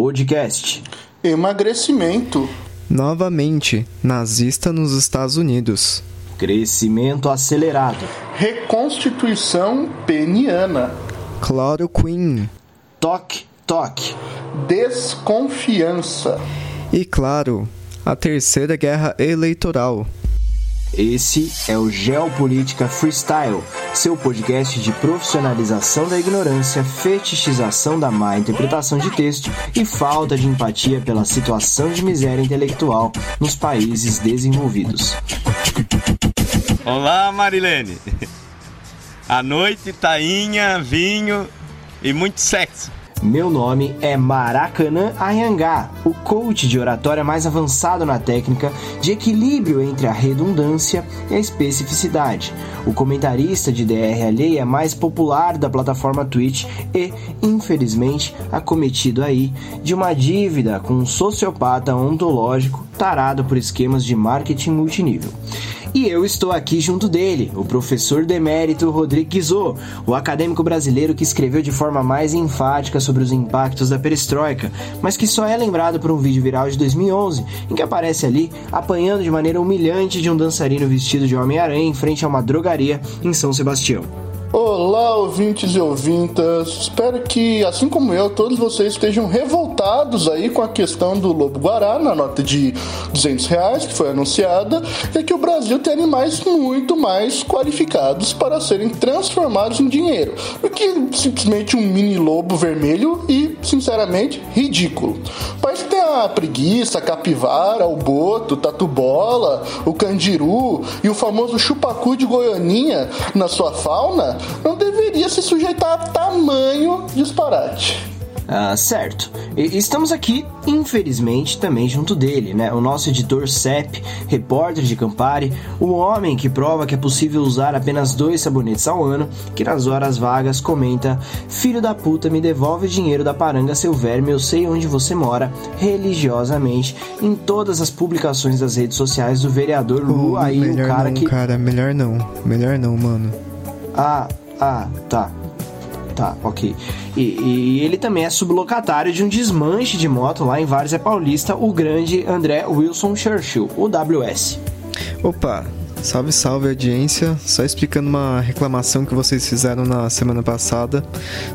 Podcast. Emagrecimento. Novamente, nazista nos Estados Unidos. Crescimento acelerado. Reconstituição peniana. Chloroquine. Toque, toque. Desconfiança. E claro, a terceira guerra eleitoral. Esse é o Geopolítica Freestyle, seu podcast de profissionalização da ignorância, fetichização da má interpretação de texto e falta de empatia pela situação de miséria intelectual nos países desenvolvidos. Olá, Marilene. A noite, tainha, vinho e muito sexo. Meu nome é Maracanã Ayangá, o coach de oratória mais avançado na técnica de equilíbrio entre a redundância e a especificidade, o comentarista de DR alheia mais popular da plataforma Twitch e, infelizmente, acometido aí de uma dívida com um sociopata ontológico tarado por esquemas de marketing multinível. E eu estou aqui junto dele, o professor demérito Rodrigo Guizot, o acadêmico brasileiro que escreveu de forma mais enfática sobre os impactos da perestroika, mas que só é lembrado por um vídeo viral de 2011, em que aparece ali apanhando de maneira humilhante de um dançarino vestido de Homem-Aranha em frente a uma drogaria em São Sebastião. Olá, ouvintes e ouvintas. Espero que, assim como eu, todos vocês estejam revoltados aí com a questão do lobo guará na nota de 200 reais que foi anunciada e que o Brasil tem animais muito mais qualificados para serem transformados em dinheiro do que simplesmente um mini lobo vermelho e, sinceramente, ridículo. País tem a preguiça, a capivara, o boto, o tatu-bola, o candiru e o famoso chupacu de Goianinha na sua fauna não deveria se sujeitar a tamanho disparate. Ah, certo. E estamos aqui, infelizmente, também junto dele, né? O nosso editor CEP, repórter de Campari, o homem que prova que é possível usar apenas dois sabonetes ao ano, que nas horas vagas comenta: Filho da puta, me devolve o dinheiro da paranga, seu verme, eu sei onde você mora, religiosamente, em todas as publicações das redes sociais do vereador Lu, Oh, aí o cara não, que. cara, melhor não. Melhor não, mano. Ah, ah, tá. Tá, ok. E, e ele também é sublocatário de um desmanche de moto lá em Várzea Paulista, o grande André Wilson Churchill, o WS. Opa, salve, salve audiência. Só explicando uma reclamação que vocês fizeram na semana passada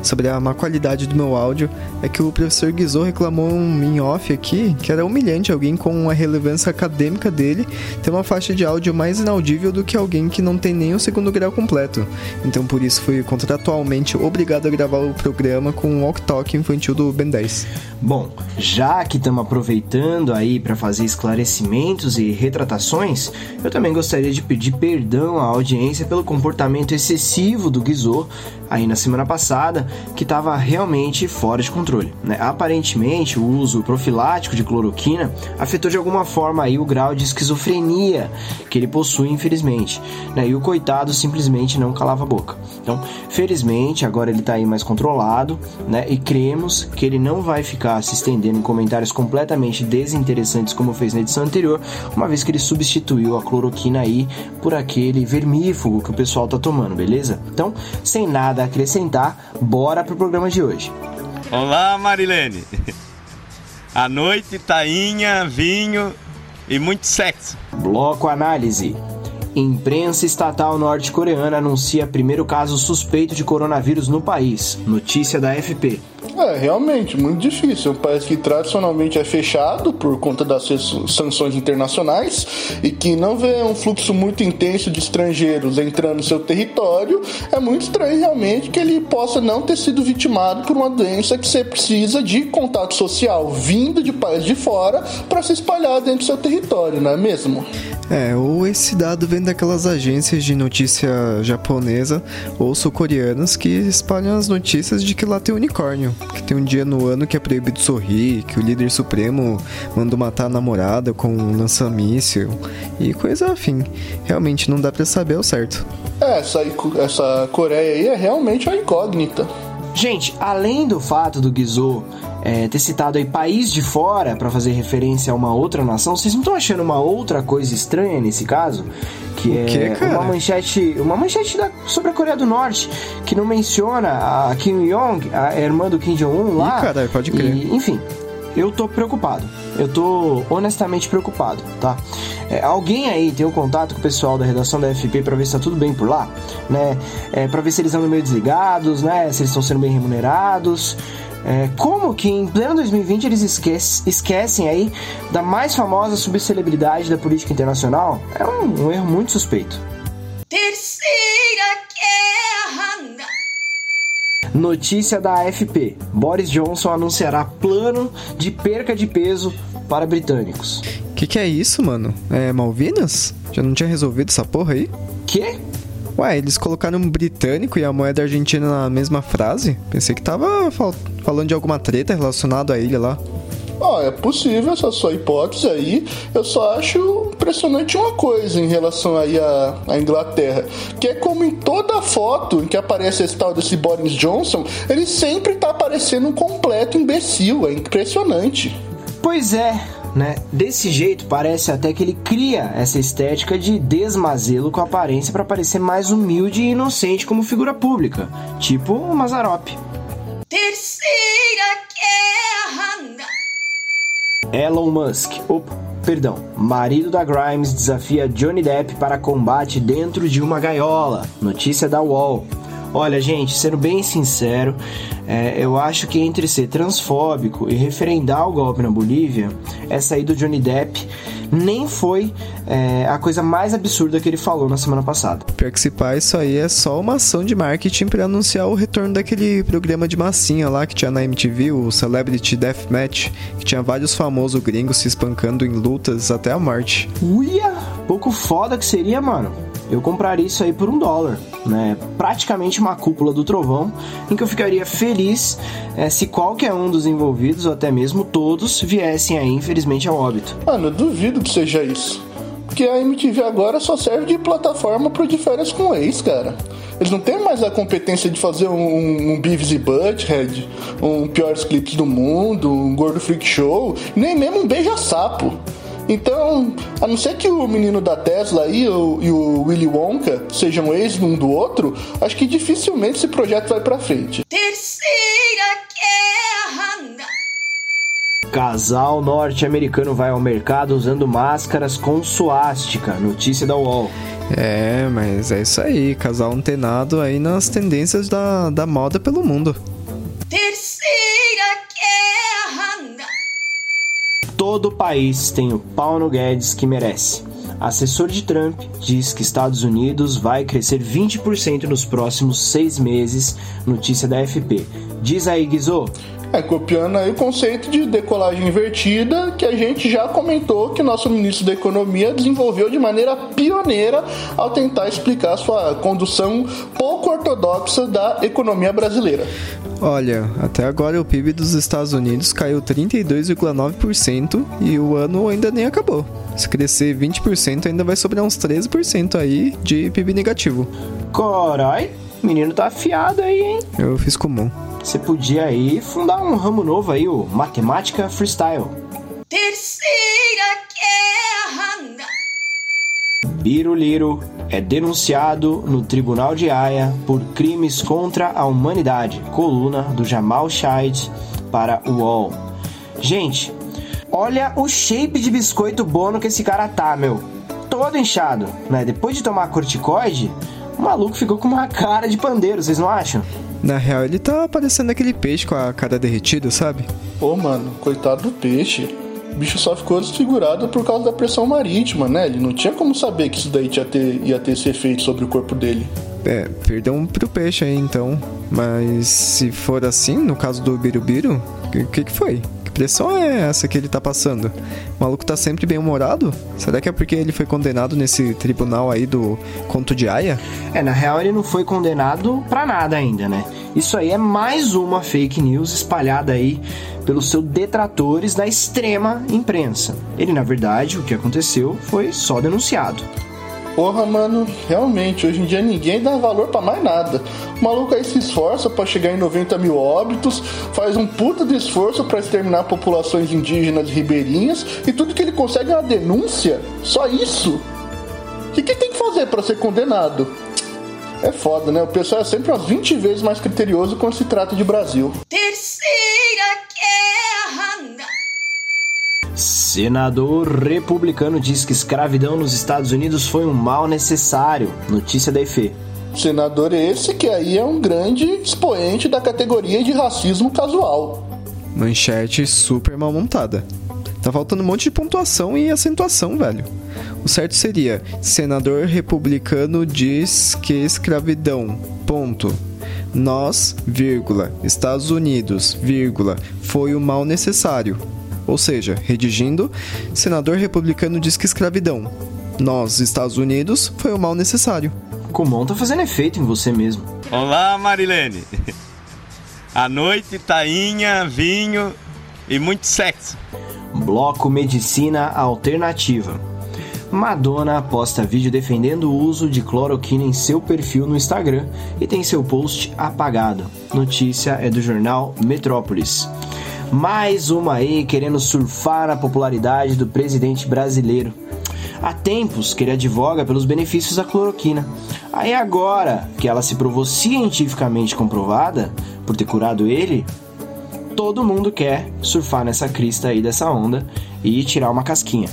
sobre a má qualidade do meu áudio. É que o professor Guizot reclamou em off aqui que era humilhante alguém com a relevância acadêmica dele ter uma faixa de áudio mais inaudível do que alguém que não tem nem o segundo grau completo. Então por isso fui contratualmente obrigado a gravar o programa com o Walk Talk infantil do Ben 10. Bom, já que estamos aproveitando aí para fazer esclarecimentos e retratações, eu também gostaria de pedir perdão à audiência pelo comportamento excessivo do Guizot aí na semana passada, que estava realmente fora de controle. Né? Aparentemente, o uso profilático de cloroquina afetou de alguma forma aí o grau de esquizofrenia que ele possui, infelizmente. Né? E o coitado simplesmente não calava a boca. Então, felizmente, agora ele está aí mais controlado, né? E cremos que ele não vai ficar se estendendo em comentários completamente desinteressantes como fez na edição anterior, uma vez que ele substituiu a cloroquina aí por aquele vermífugo que o pessoal tá tomando, beleza? Então, sem nada acrescentar, bora pro programa de hoje. Olá, Marilene. A noite, tainha, vinho e muito sexo. Bloco Análise. Imprensa estatal norte-coreana anuncia primeiro caso suspeito de coronavírus no país. Notícia da FP. É, realmente, muito difícil. Um país que tradicionalmente é fechado por conta das sanções internacionais e que não vê um fluxo muito intenso de estrangeiros entrando no seu território. É muito estranho realmente que ele possa não ter sido vitimado por uma doença que você precisa de contato social vindo de país de fora para se espalhar dentro do seu território, não é mesmo? É, ou esse dado vem daquelas agências de notícia japonesa ou sul-coreanas que espalham as notícias de que lá tem unicórnio, que tem um dia no ano que é proibido sorrir, que o líder supremo mandou matar a namorada com um lança-míssil e coisa afim. Realmente não dá pra saber ao certo. É, essa, essa Coreia aí é realmente uma incógnita. Gente, além do fato do Guizot é, ter citado aí país de fora para fazer referência a uma outra nação, vocês não estão achando uma outra coisa estranha nesse caso? Que O é quê, cara? uma manchete, uma manchete da- sobre a Coreia do Norte, que não menciona a Kim Jong, a irmã do Kim Jong-un lá. Ih, caralho, pode crer. E, enfim, eu tô preocupado. Eu tô honestamente preocupado, tá? É, alguém aí tem um contato com o pessoal da redação da FP para ver se tá tudo bem por lá, né? É, para ver se eles andam meio desligados, né? Se eles estão sendo bem remunerados. É, como que em pleno 2020 eles esquecem, esquecem aí da mais famosa subcelebridade da política internacional? É um, um erro muito suspeito. Terceira guerra. Notícia da AFP: Boris Johnson anunciará plano de perca de peso para britânicos. Que que é isso, mano? É Malvinas? Já não tinha resolvido essa porra aí? Que? Ué, eles colocaram um britânico e a moeda argentina na mesma frase? Pensei que tava fal falando de alguma treta relacionada à ilha lá. Oh, é possível essa sua hipótese aí. Eu só acho impressionante uma coisa em relação aí à, à Inglaterra, que é como em toda foto em que aparece esse tal desse Boris Johnson, ele sempre tá aparecendo um completo imbecil. É impressionante. Pois é, né? Desse jeito, parece até que ele cria essa estética de desmazelo com aparência para parecer mais humilde e inocente como figura pública, tipo o Mazarop. Terceira guerra! Elon Musk, opa, perdão, marido da Grimes desafia Johnny Depp para combate dentro de uma gaiola. Notícia da UOL. Olha, gente, sendo bem sincero, é, eu acho que entre ser transfóbico e referendar o golpe na Bolívia, essa aí do Johnny Depp nem foi é, a coisa mais absurda que ele falou na semana passada. Pior que se pá, isso aí é só uma ação de marketing para anunciar o retorno daquele programa de massinha lá que tinha na MTV, o Celebrity Deathmatch, que tinha vários famosos gringos se espancando em lutas até a morte. Uia! Pouco foda que seria, mano eu compraria isso aí por um dólar, né? Praticamente uma cúpula do trovão, em que eu ficaria feliz é, se qualquer um dos envolvidos, ou até mesmo todos, viessem aí, infelizmente, ao óbito. Mano, eu duvido que seja isso. Porque a MTV agora só serve de plataforma pro de férias com ex, cara. Eles não têm mais a competência de fazer um, um Beavis e Butthead, um Piores Clips do Mundo, um Gordo Freak Show, nem mesmo um Beija-Sapo. Então, a não ser que o menino da Tesla aí, o, e o Willy Wonka sejam ex um do outro, acho que dificilmente esse projeto vai para frente. Terceira guerra. Casal norte-americano vai ao mercado usando máscaras com suástica. Notícia da UOL. É, mas é isso aí, casal antenado aí nas tendências da, da moda pelo mundo. Todo o país tem o Paulo Guedes que merece. Assessor de Trump diz que Estados Unidos vai crescer 20% nos próximos seis meses. Notícia da FP. Diz aí, Guizô. É, copiando aí o conceito de decolagem invertida que a gente já comentou que nosso ministro da Economia desenvolveu de maneira pioneira ao tentar explicar sua condução pouco ortodoxa da economia brasileira. Olha, até agora o PIB dos Estados Unidos caiu 32,9% e o ano ainda nem acabou. Se crescer 20%, ainda vai sobrar uns 13% aí de PIB negativo. Corai, menino tá afiado aí, hein? Eu fiz comum. Você podia aí fundar um ramo novo aí, o Matemática Freestyle. Terceira Guerra! Biruliro é denunciado no Tribunal de Haia por crimes contra a humanidade. Coluna do Jamal Shaid para o UOL. Gente, olha o shape de biscoito bono que esse cara tá, meu. Todo inchado, né? Depois de tomar corticoide, o maluco ficou com uma cara de pandeiro, vocês não acham? Na real, ele tá parecendo aquele peixe com a cara derretida, sabe? Pô, mano, coitado do peixe. O bicho só ficou desfigurado por causa da pressão marítima, né? Ele não tinha como saber que isso daí ia ter, ia ter esse efeito sobre o corpo dele. É, perdão pro peixe aí então. Mas se for assim, no caso do Birubiru, o que, que, que foi? Pressão é essa que ele tá passando? O maluco tá sempre bem humorado? Será que é porque ele foi condenado nesse tribunal aí do Conto de Aya? É, na real ele não foi condenado pra nada ainda, né? Isso aí é mais uma fake news espalhada aí pelos seus detratores da extrema imprensa. Ele, na verdade, o que aconteceu foi só denunciado. Porra, mano, realmente, hoje em dia ninguém dá valor para mais nada. O maluco aí se esforça para chegar em 90 mil óbitos, faz um puta de esforço para exterminar populações indígenas ribeirinhas e tudo que ele consegue é uma denúncia? Só isso? O que, que tem que fazer para ser condenado? É foda, né? O pessoal é sempre umas 20 vezes mais criterioso quando se trata de Brasil. Terceira Senador republicano diz que escravidão nos Estados Unidos foi um mal necessário. Notícia da EFE. Senador esse que aí é um grande expoente da categoria de racismo casual. Manchete super mal montada. Tá faltando um monte de pontuação e acentuação, velho. O certo seria: senador republicano diz que escravidão. Ponto. Nós, vírgula, Estados Unidos, vírgula, foi o mal necessário. Ou seja, redigindo, senador republicano diz que escravidão. Nós, Estados Unidos, foi o mal necessário. Comum tá fazendo efeito em você mesmo. Olá, Marilene. A noite, tainha, vinho e muito sexo. Bloco Medicina Alternativa. Madonna posta vídeo defendendo o uso de cloroquina em seu perfil no Instagram e tem seu post apagado. Notícia é do jornal Metrópolis. Mais uma aí querendo surfar a popularidade do presidente brasileiro. Há tempos que ele advoga pelos benefícios da cloroquina. Aí agora que ela se provou cientificamente comprovada por ter curado ele, todo mundo quer surfar nessa crista aí dessa onda e tirar uma casquinha.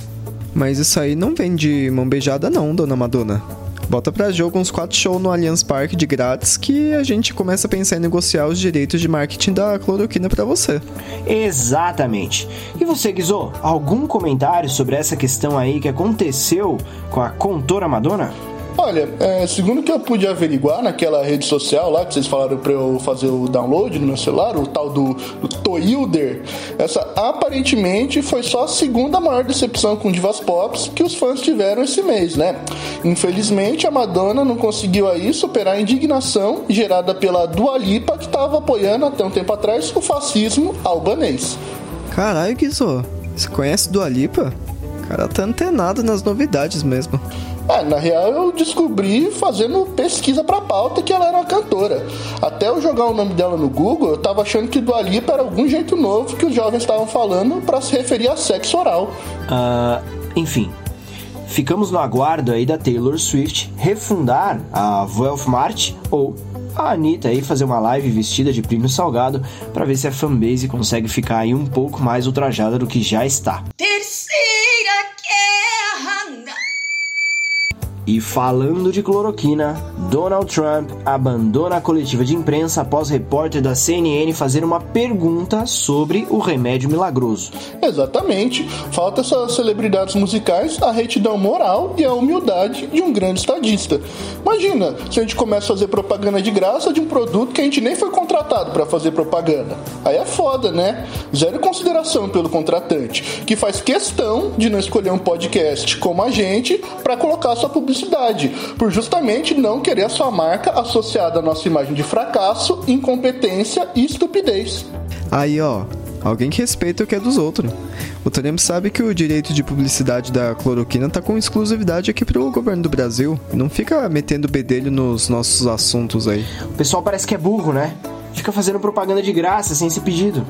Mas isso aí não vem de mão beijada não, dona Madonna. Bota pra jogo uns 4 shows no Allianz Parque de grátis que a gente começa a pensar em negociar os direitos de marketing da cloroquina para você. Exatamente. E você, Guizô, algum comentário sobre essa questão aí que aconteceu com a contora Madonna? Olha, é, segundo que eu pude averiguar naquela rede social lá que vocês falaram para eu fazer o download no meu celular, o tal do, do Toilder, essa aparentemente foi só a segunda maior decepção com divas pops que os fãs tiveram esse mês, né? Infelizmente, a Madonna não conseguiu aí superar a indignação gerada pela Dua Lipa que estava apoiando até um tempo atrás o fascismo albanês. Caralho, Guizô, você conhece Dua Lipa? O cara tá antenado nas novidades mesmo. É, na real eu descobri fazendo pesquisa pra pauta que ela era uma cantora. Até eu jogar o nome dela no Google, eu tava achando que Dua Lipa era algum jeito novo que os jovens estavam falando para se referir a sexo oral. Uh, enfim, ficamos no aguardo aí da Taylor Swift refundar a Velvet Mart ou a Anitta aí fazer uma live vestida de primo salgado para ver se a fanbase consegue ficar aí um pouco mais ultrajada do que já está. Terceira guerra e falando de cloroquina, Donald Trump abandona a coletiva de imprensa após repórter da CNN fazer uma pergunta sobre o remédio milagroso. Exatamente. Falta essas celebridades musicais, a retidão moral e a humildade de um grande estadista. Imagina se a gente começa a fazer propaganda de graça de um produto que a gente nem foi contratado para fazer propaganda. Aí é foda, né? Zero consideração pelo contratante, que faz questão de não escolher um podcast como a gente para colocar sua publicidade publicidade, por justamente não querer a sua marca associada à nossa imagem de fracasso, incompetência e estupidez. Aí, ó, alguém que respeita o que é dos outros. O Trump sabe que o direito de publicidade da cloroquina tá com exclusividade aqui pro governo do Brasil. Não fica metendo bedelho nos nossos assuntos aí. O pessoal parece que é burro, né? Fica fazendo propaganda de graça sem esse pedido.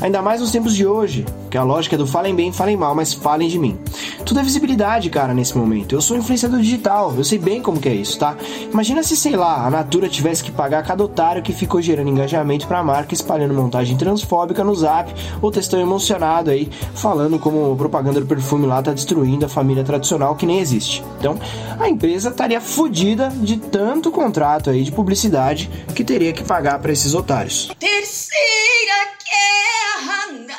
Ainda mais nos tempos de hoje, que a lógica é do falem bem, falem mal, mas falem de mim. Tudo é visibilidade, cara, nesse momento. Eu sou influenciador digital, eu sei bem como que é isso, tá? Imagina se, sei lá, a Natura tivesse que pagar cada otário que ficou gerando engajamento pra marca, espalhando montagem transfóbica no zap, ou textão emocionado aí, falando como propaganda do perfume lá tá destruindo a família tradicional que nem existe. Então, a empresa estaria fodida de tanto contrato aí de publicidade que teria que pagar para esses otários otários. Terceira Guerra.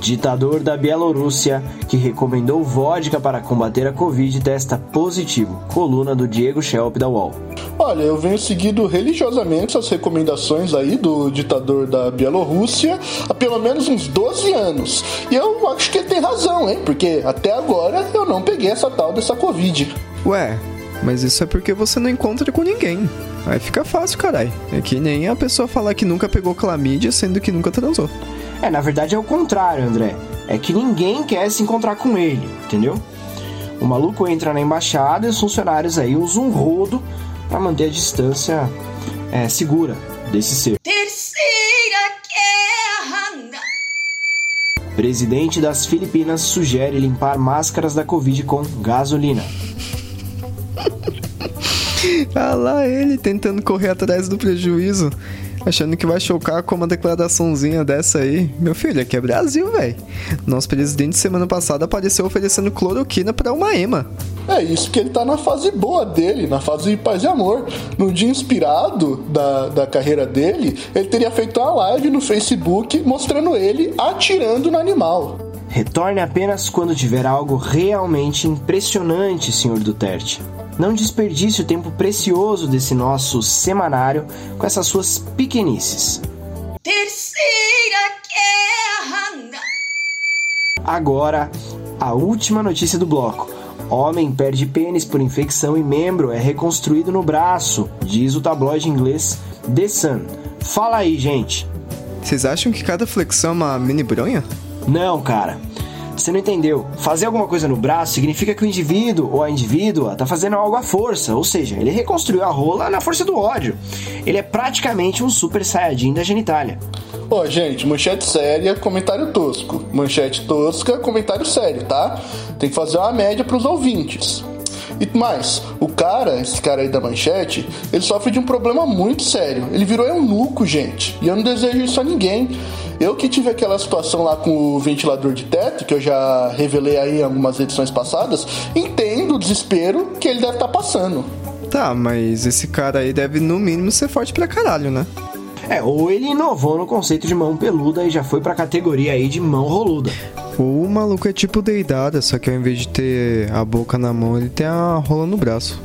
Ditador da Bielorrússia que recomendou vodka para combater a Covid testa positivo. Coluna do Diego Schelp da UOL. Olha, eu venho seguindo religiosamente as recomendações aí do ditador da Bielorrússia há pelo menos uns 12 anos. E eu acho que ele tem razão, hein? Porque até agora eu não peguei essa tal dessa Covid. Ué, mas isso é porque você não encontra com ninguém. Aí fica fácil, carai. É que nem a pessoa falar que nunca pegou clamídia, sendo que nunca transou. É, na verdade é o contrário, André. É que ninguém quer se encontrar com ele, entendeu? O maluco entra na embaixada e os funcionários aí usam um rodo para manter a distância é, segura desse ser. Terceira guerra! Presidente das Filipinas sugere limpar máscaras da Covid com gasolina. Ah lá ele tentando correr atrás do prejuízo. Achando que vai chocar com uma declaraçãozinha dessa aí. Meu filho, aqui é Brasil, velho. Nosso presidente semana passada apareceu oferecendo cloroquina para uma ema. É isso que ele tá na fase boa dele, na fase de paz e amor. No dia inspirado da, da carreira dele, ele teria feito uma live no Facebook mostrando ele atirando no animal. Retorne apenas quando tiver algo realmente impressionante, Sr. Duterte. Não desperdice o tempo precioso desse nosso semanário com essas suas pequenices. Terceira guerra! Agora, a última notícia do bloco. Homem perde pênis por infecção e membro é reconstruído no braço, diz o tabloide inglês The Sun. Fala aí, gente. Vocês acham que cada flexão é uma mini bronha? Não, cara. Você não entendeu. Fazer alguma coisa no braço significa que o indivíduo ou a indivídua tá fazendo algo à força, ou seja, ele reconstruiu a rola na força do ódio. Ele é praticamente um super saiyajin da genitália. Ó, oh, gente, manchete séria, comentário tosco. Manchete tosca, comentário sério, tá? Tem que fazer uma média pros ouvintes. E mais, o cara, esse cara aí da manchete, ele sofre de um problema muito sério. Ele virou eunuco, gente. E eu não desejo isso a ninguém. Eu que tive aquela situação lá com o ventilador de teto, que eu já revelei aí em algumas edições passadas, entendo o desespero que ele deve estar tá passando. Tá, mas esse cara aí deve no mínimo ser forte pra caralho, né? É, ou ele inovou no conceito de mão peluda e já foi pra categoria aí de mão roluda. O maluco é tipo deidada, só que ao invés de ter a boca na mão, ele tem a rola no braço.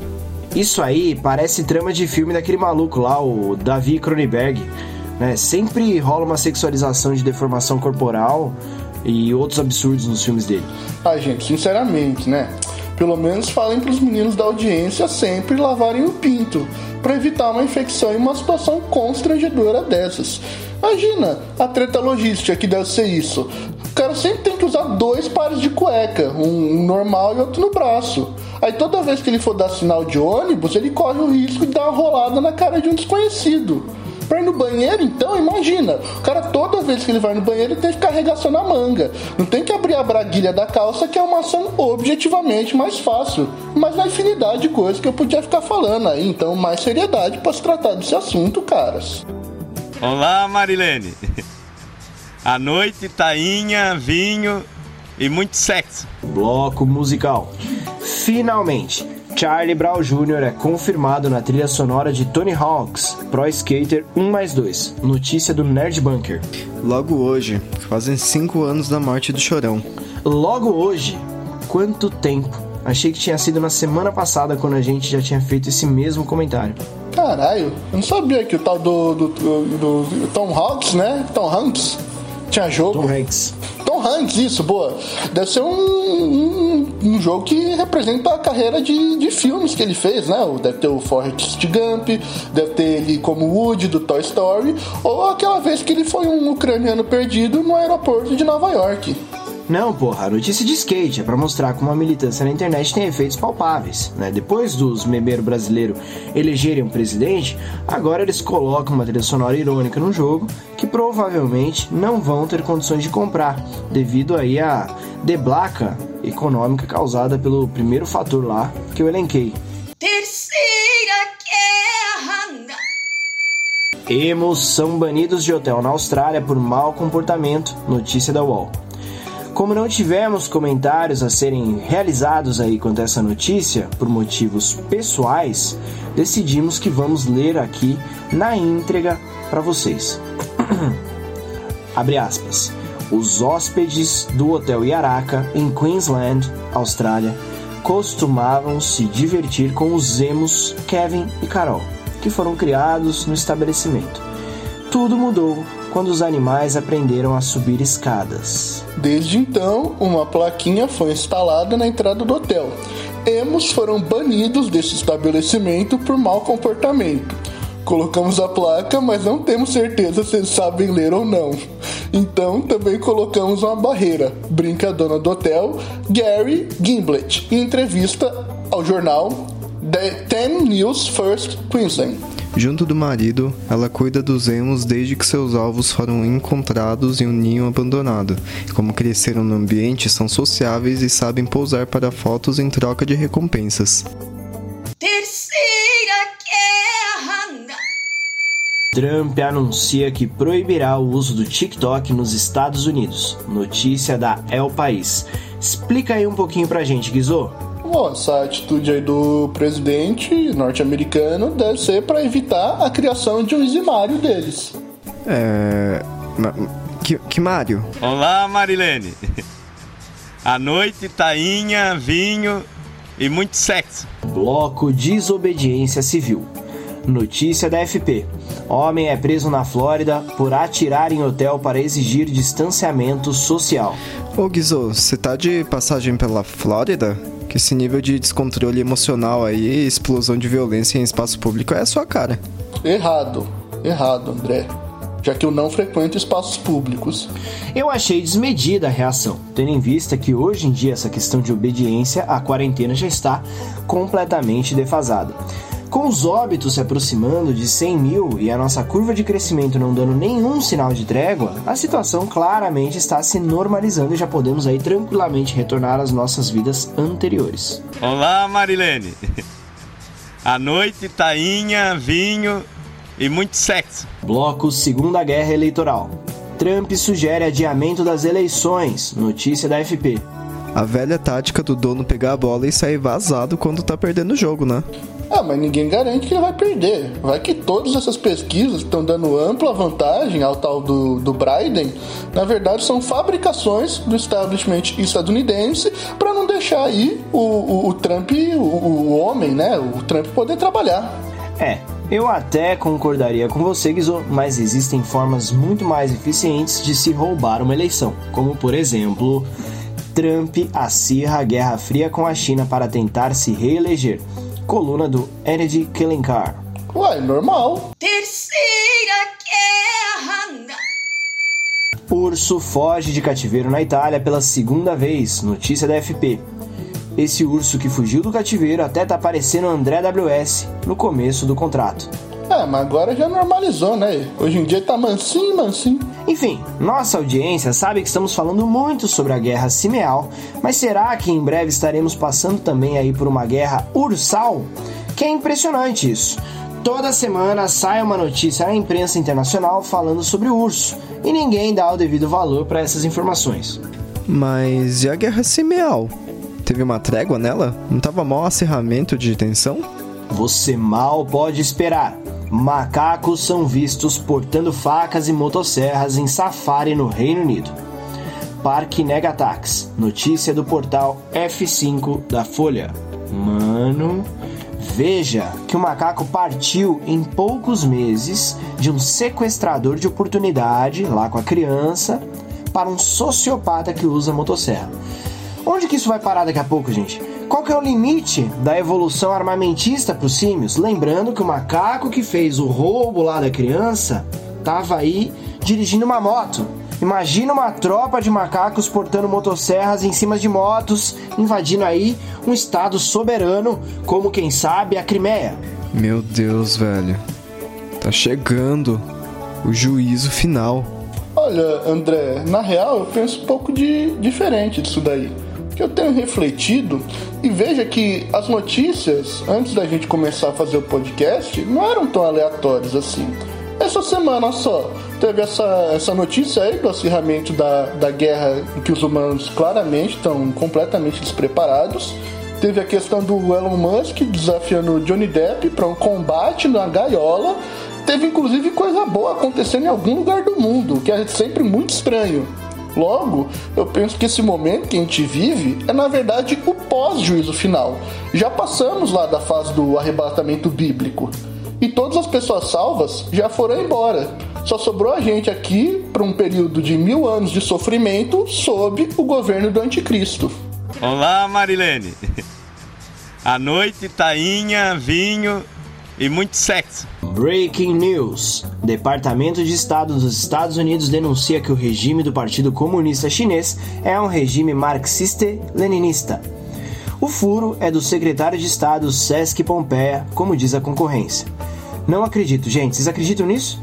Isso aí parece trama de filme daquele maluco lá, o Davi Cronenberg. Né? Sempre rola uma sexualização de deformação corporal e outros absurdos nos filmes dele. Ah, gente, sinceramente, né? Pelo menos falem para os meninos da audiência sempre lavarem o pinto, para evitar uma infecção e uma situação constrangedora dessas. Imagina a treta logística que deve ser isso. O cara sempre tem que usar dois pares de cueca, um normal e outro no braço. Aí toda vez que ele for dar sinal de ônibus, ele corre o risco de dar uma rolada na cara de um desconhecido. Pra ir no banheiro, então, imagina. O cara, toda vez que ele vai no banheiro, ele tem que ficar arregaçando a manga. Não tem que abrir a braguilha da calça, que é uma ação objetivamente mais fácil. Mas na infinidade de coisas que eu podia ficar falando aí. Então, mais seriedade para se tratar desse assunto, caras. Olá, Marilene. A noite, tainha, vinho e muito sexo. Bloco musical. Finalmente, Charlie Brown Jr. é confirmado na trilha sonora de Tony Hawk's Pro Skater 1 mais 2, notícia do Nerd Bunker. Logo hoje, fazem 5 anos da morte do Chorão. Logo hoje? Quanto tempo? Achei que tinha sido na semana passada quando a gente já tinha feito esse mesmo comentário. Caralho, eu não sabia que o tal do, do, do, do Tom Hawks, né? Tom Hanks tinha jogo. Tom Hanks. Hanks, isso, boa. Deve ser um, um, um, jogo que representa a carreira de, de filmes que ele fez, né? Deve ter o Forrest Gump, deve ter ele como Woody do Toy Story, ou aquela vez que ele foi um ucraniano perdido no aeroporto de Nova York. Não, porra, a notícia de skate é para mostrar como a militância na internet tem efeitos palpáveis. Né? Depois dos memeiros brasileiros elegerem um presidente, agora eles colocam uma trilha sonora irônica no jogo que provavelmente não vão ter condições de comprar, devido aí à deblaca econômica causada pelo primeiro fator lá que eu elenquei. Terceira guerra! Emos são banidos de hotel na Austrália por mau comportamento, notícia da UOL. Como não tivemos comentários a serem realizados aí quanto a essa notícia, por motivos pessoais, decidimos que vamos ler aqui na íntegra para vocês. Abre aspas. Os hóspedes do Hotel Yaraka, em Queensland, Austrália, costumavam se divertir com os emos Kevin e Carol, que foram criados no estabelecimento. Tudo mudou quando os animais aprenderam a subir escadas. Desde então, uma plaquinha foi instalada na entrada do hotel. Emos foram banidos desse estabelecimento por mau comportamento. Colocamos a placa, mas não temos certeza se eles sabem ler ou não. Então também colocamos uma barreira. Brinca a dona do hotel, Gary Gimblett, em entrevista ao jornal The 10 News First Queensland. Junto do marido, ela cuida dos emos desde que seus alvos foram encontrados em um ninho abandonado. Como cresceram no ambiente, são sociáveis e sabem pousar para fotos em troca de recompensas. Terceira Guerra! Trump anuncia que proibirá o uso do TikTok nos Estados Unidos. Notícia da El País. Explica aí um pouquinho pra gente, Guizô. Bom, essa atitude aí do presidente norte-americano deve ser para evitar a criação de um izimário deles. É. Que, que Mário? Olá, Marilene. A noite, tainha, vinho e muito sexo. Bloco Desobediência Civil. Notícia da FP. Homem é preso na Flórida por atirar em hotel para exigir distanciamento social. Ô Guizô, você tá de passagem pela Flórida? Que esse nível de descontrole emocional aí, explosão de violência em espaço público é a sua cara. Errado, errado, André já que eu não frequento espaços públicos. Eu achei desmedida a reação, tendo em vista que hoje em dia essa questão de obediência à quarentena já está completamente defasada. Com os óbitos se aproximando de 100 mil e a nossa curva de crescimento não dando nenhum sinal de trégua, a situação claramente está se normalizando e já podemos aí tranquilamente retornar às nossas vidas anteriores. Olá, Marilene. A noite, tainha, vinho e muito sexo. Bloco Segunda Guerra Eleitoral. Trump sugere adiamento das eleições. Notícia da FP. A velha tática do dono pegar a bola e sair vazado quando tá perdendo o jogo, né? Ah, mas ninguém garante que ele vai perder. Vai que todas essas pesquisas estão dando ampla vantagem ao tal do, do Biden, na verdade são fabricações do establishment estadunidense para não deixar aí o, o, o Trump, o, o homem, né? O Trump poder trabalhar. É, eu até concordaria com você, Guizô, mas existem formas muito mais eficientes de se roubar uma eleição, como por exemplo, Trump acirra a Guerra Fria com a China para tentar se reeleger. Coluna do Energy Killing Car. Uai, normal. Terceira guerra. Urso foge de cativeiro na Itália pela segunda vez. Notícia da FP. Esse urso que fugiu do cativeiro até tá parecendo André WS no começo do contrato. É, mas agora já normalizou, né? Hoje em dia tá mansinho, mansinho. Enfim, nossa audiência sabe que estamos falando muito sobre a guerra cimeal, mas será que em breve estaremos passando também aí por uma guerra ursal? Que é impressionante isso. Toda semana sai uma notícia na imprensa internacional falando sobre o urso, e ninguém dá o devido valor para essas informações. Mas e a guerra cimeal? Teve uma trégua nela? Não tava mal acerramento de tensão? Você mal pode esperar. Macacos são vistos portando facas e motosserras em safari no Reino Unido. Parque nega ataques. Notícia do portal F5 da Folha. Mano, veja que o macaco partiu em poucos meses de um sequestrador de oportunidade lá com a criança para um sociopata que usa motosserra. Onde que isso vai parar daqui a pouco, gente? Qual que é o limite da evolução armamentista para os símios? Lembrando que o macaco que fez o roubo lá da criança estava aí dirigindo uma moto. Imagina uma tropa de macacos portando motosserras em cima de motos, invadindo aí um estado soberano, como quem sabe a Crimeia. Meu Deus, velho. Tá chegando o juízo final. Olha, André, na real eu penso um pouco de diferente disso daí que eu tenho refletido e veja que as notícias, antes da gente começar a fazer o podcast, não eram tão aleatórias assim. Essa semana só teve essa, essa notícia aí do acirramento da, da guerra em que os humanos claramente estão completamente despreparados. Teve a questão do Elon Musk desafiando Johnny Depp para um combate na gaiola. Teve inclusive coisa boa acontecendo em algum lugar do mundo, que é sempre muito estranho. Logo, eu penso que esse momento que a gente vive é na verdade o pós-juízo final. Já passamos lá da fase do arrebatamento bíblico. E todas as pessoas salvas já foram embora. Só sobrou a gente aqui para um período de mil anos de sofrimento sob o governo do anticristo. Olá, Marilene. A noite, tainha, vinho e muito sexo. Breaking News: Departamento de Estado dos Estados Unidos denuncia que o regime do Partido Comunista Chinês é um regime marxista-leninista. O furo é do secretário de Estado Sesc Pompeia, como diz a concorrência. Não acredito, gente, vocês acreditam nisso?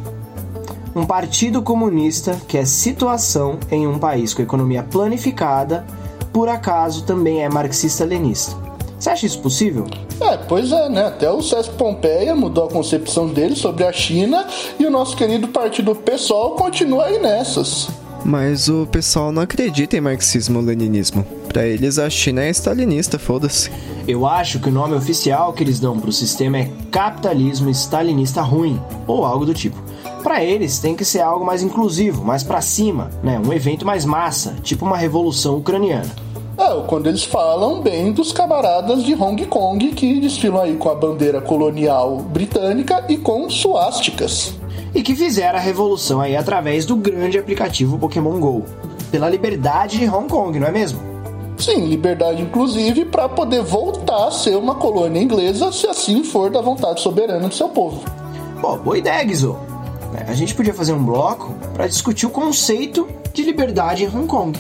Um partido comunista que é situação em um país com economia planificada, por acaso também é marxista-lenista. Você acha isso possível? É, pois é, né? Até o César Pompeia mudou a concepção dele sobre a China e o nosso querido partido PSOL continua aí nessas. Mas o pessoal não acredita em marxismo-leninismo. Para eles, a China é stalinista, foda-se. Eu acho que o nome oficial que eles dão pro sistema é capitalismo stalinista ruim, ou algo do tipo. Para eles tem que ser algo mais inclusivo, mais para cima, né? Um evento mais massa, tipo uma revolução ucraniana. É, quando eles falam bem dos camaradas de Hong Kong que desfilam aí com a bandeira colonial britânica e com suásticas. E que fizeram a revolução aí através do grande aplicativo Pokémon GO. Pela liberdade de Hong Kong, não é mesmo? Sim, liberdade inclusive para poder voltar a ser uma colônia inglesa, se assim for da vontade soberana do seu povo. Pô, boa ideia, Guizô. A gente podia fazer um bloco para discutir o conceito de liberdade em Hong Kong.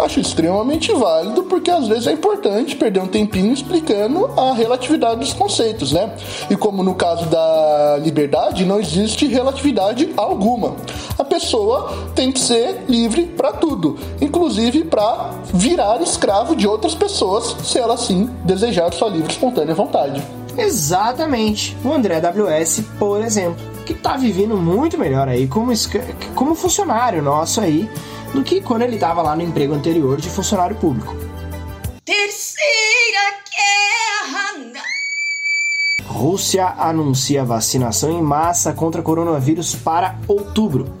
Acho extremamente válido porque às vezes é importante perder um tempinho explicando a relatividade dos conceitos, né? E como no caso da liberdade, não existe relatividade alguma. A pessoa tem que ser livre para tudo, inclusive para virar escravo de outras pessoas, se ela assim desejar sua livre espontânea vontade. Exatamente. O André WS, por exemplo, que tá vivendo muito melhor aí como, como funcionário nosso aí do que quando ele estava lá no emprego anterior de funcionário público. Terceira guerra. Rússia anuncia vacinação em massa contra coronavírus para outubro.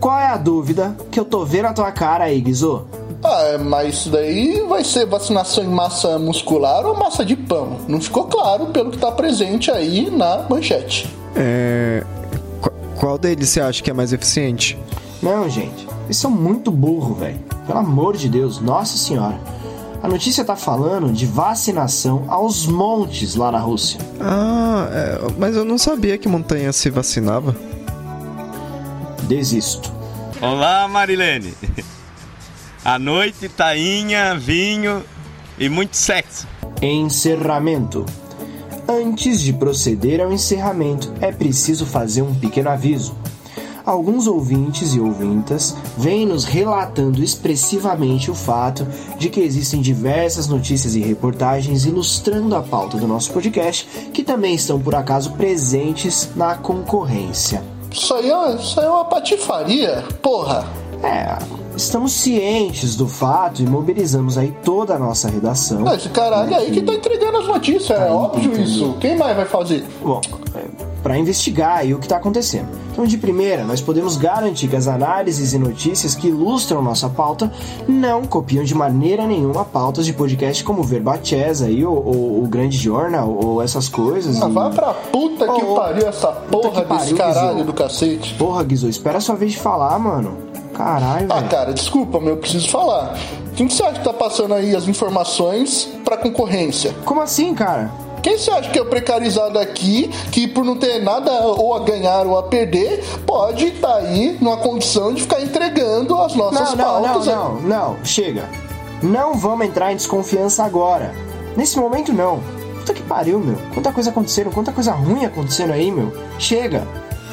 Qual é a dúvida que eu tô vendo a tua cara aí, Guizô? Ah, mas isso daí vai ser vacinação em massa muscular ou massa de pão? Não ficou claro pelo que tá presente aí na manchete. É. Qual deles você acha que é mais eficiente? Não, gente. Eles são muito burro, velho. Pelo amor de Deus, nossa senhora. A notícia tá falando de vacinação aos montes lá na Rússia. Ah, é, mas eu não sabia que montanha se vacinava. Desisto. Olá, Marilene. A noite, tainha, vinho e muito sexo. Encerramento. Antes de proceder ao encerramento, é preciso fazer um pequeno aviso alguns ouvintes e ouvintas vêm nos relatando expressivamente o fato de que existem diversas notícias e reportagens ilustrando a pauta do nosso podcast que também estão por acaso presentes na concorrência. Isso aí é, isso aí é uma patifaria, porra! É, estamos cientes do fato e mobilizamos aí toda a nossa redação. esse caralho aí que tá entregando as notícias, é tá é óbvio entendeu? isso. Quem mais vai fazer? Bom, é, para investigar aí o que está acontecendo. Então, de primeira, nós podemos garantir que as análises e notícias que ilustram nossa pauta não copiam de maneira nenhuma pautas de podcast como Verbachés aí, ou, ou, o Grande Jornal, ou essas coisas. Ah, e... vai pra puta que oh, pariu essa porra desse pariu, caralho Guizou. do cacete. Porra, Guizou, espera a sua vez de falar, mano. Caralho, Ah, cara, desculpa, mas eu preciso falar. Quem que você acha que tá passando aí as informações pra concorrência? Como assim, cara? Quem você acha que é o precarizado aqui, que por não ter nada ou a ganhar ou a perder, pode estar tá aí numa condição de ficar entregando as nossas não, não, pautas? Não, não, não, chega. Não vamos entrar em desconfiança agora. Nesse momento, não. Puta que pariu, meu. Quanta coisa acontecendo, quanta coisa ruim acontecendo aí, meu. Chega.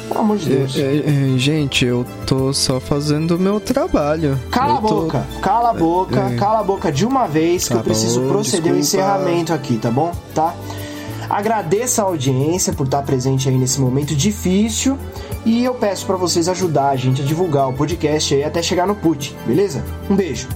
Pelo amor de Deus. É, é, é, gente, eu tô só fazendo o meu trabalho. Cala eu a boca, tô... cala a boca, é. cala a boca de uma vez que tá eu preciso bom, proceder ao encerramento aqui, tá bom? Tá? Agradeço a audiência por estar presente aí nesse momento difícil e eu peço para vocês ajudar a gente a divulgar o podcast aí até chegar no put, beleza? Um beijo.